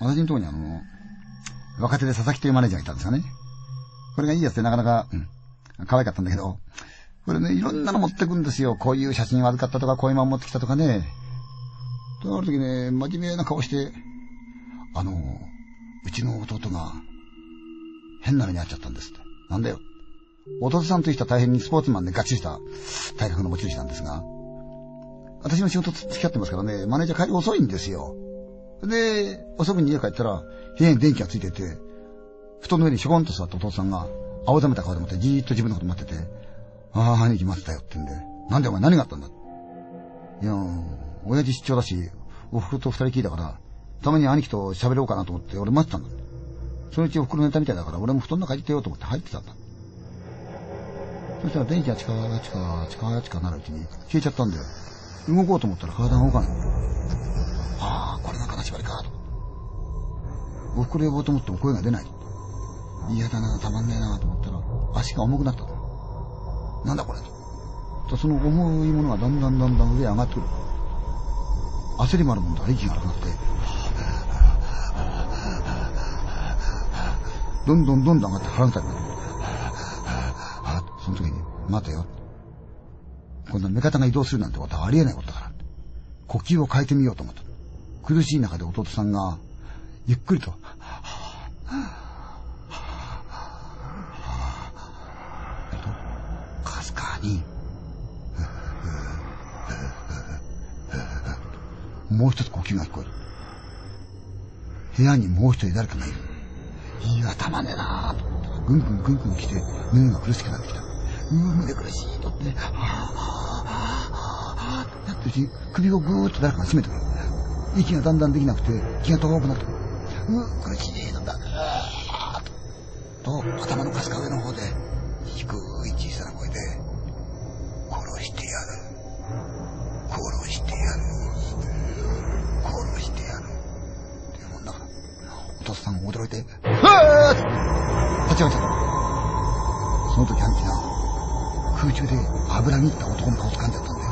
私のところにあの、若手で佐々木というマネージャーがいたんですよね。これがいいやつでなかなか、うん、可愛かったんだけど、これね、いろんなの持ってくんですよ。こういう写真悪かったとか、こういうまま持ってきたとかね。とある時ね、真面目な顔して、あの、うちの弟が、変な目に遭っちゃったんですって。なんだよ。弟さんという人は大変にスポーツマンでガッチリした体格の持ち主なんですが、私の仕事付き合ってますからね、マネージャー帰り遅いんですよ。で、遅くに家帰ったら、部屋に電気がついてて、布団の上にしょこんと座った弟さんが、青ざめた顔でもってじーっと自分のこと待ってて、ああ、兄貴待ってたよってんで、なんでお前何があったんだいや親父出張だし、おふくろと二人聞いたから、たまに兄貴と喋ろうかなと思って俺待ってたんだ。そのうちおふくろ寝たみたいだから俺も布団の中入ってようと思って入ってたんだ。そしたら電気がチカーチカーチカーチカーなるうちに消えちゃったんだよ。動こうと思ったら体が動かない。ああ、これが金縛りか。おふくろ呼ぼうと思っても声が出ない。嫌だな、たまんねえなと思ったら足が重くなった。なんだこれと。その重いものがだんだんだんだん上へ上がってくる。焦りもあるもんだから息が荒くなって、どんどんどんどん上がって腹のたになる。その時に、待てよ。こんな目方が移動するなんてことはありえないことだから。呼吸を変えてみようと思った。苦しい中で弟さんが、ゆっくりと、かすかに、もう一つ呼吸が聞こえる。部屋にもう一人誰かがいる。いや、たまねえなぁと、ぐんぐんぐんぐん来て、胸が苦しくなってきた。うー、胸苦しいとって、はぁ、はぁ、はぁ、はぁ、やってるうちに首をぐーっと誰かが締めてくる。息がだんだんできなくて、気が遠くなってくる。うー、苦しいのだ、と、と、頭のかすか上の方で、低い小さな声で、殺してやる。殺してやる。殺してやる。っていうもんだから、お父さんが驚いて、うーっ立ち上がっちゃった。その時兄貴が、空中で油に行った男の顔を掴んじゃったんで、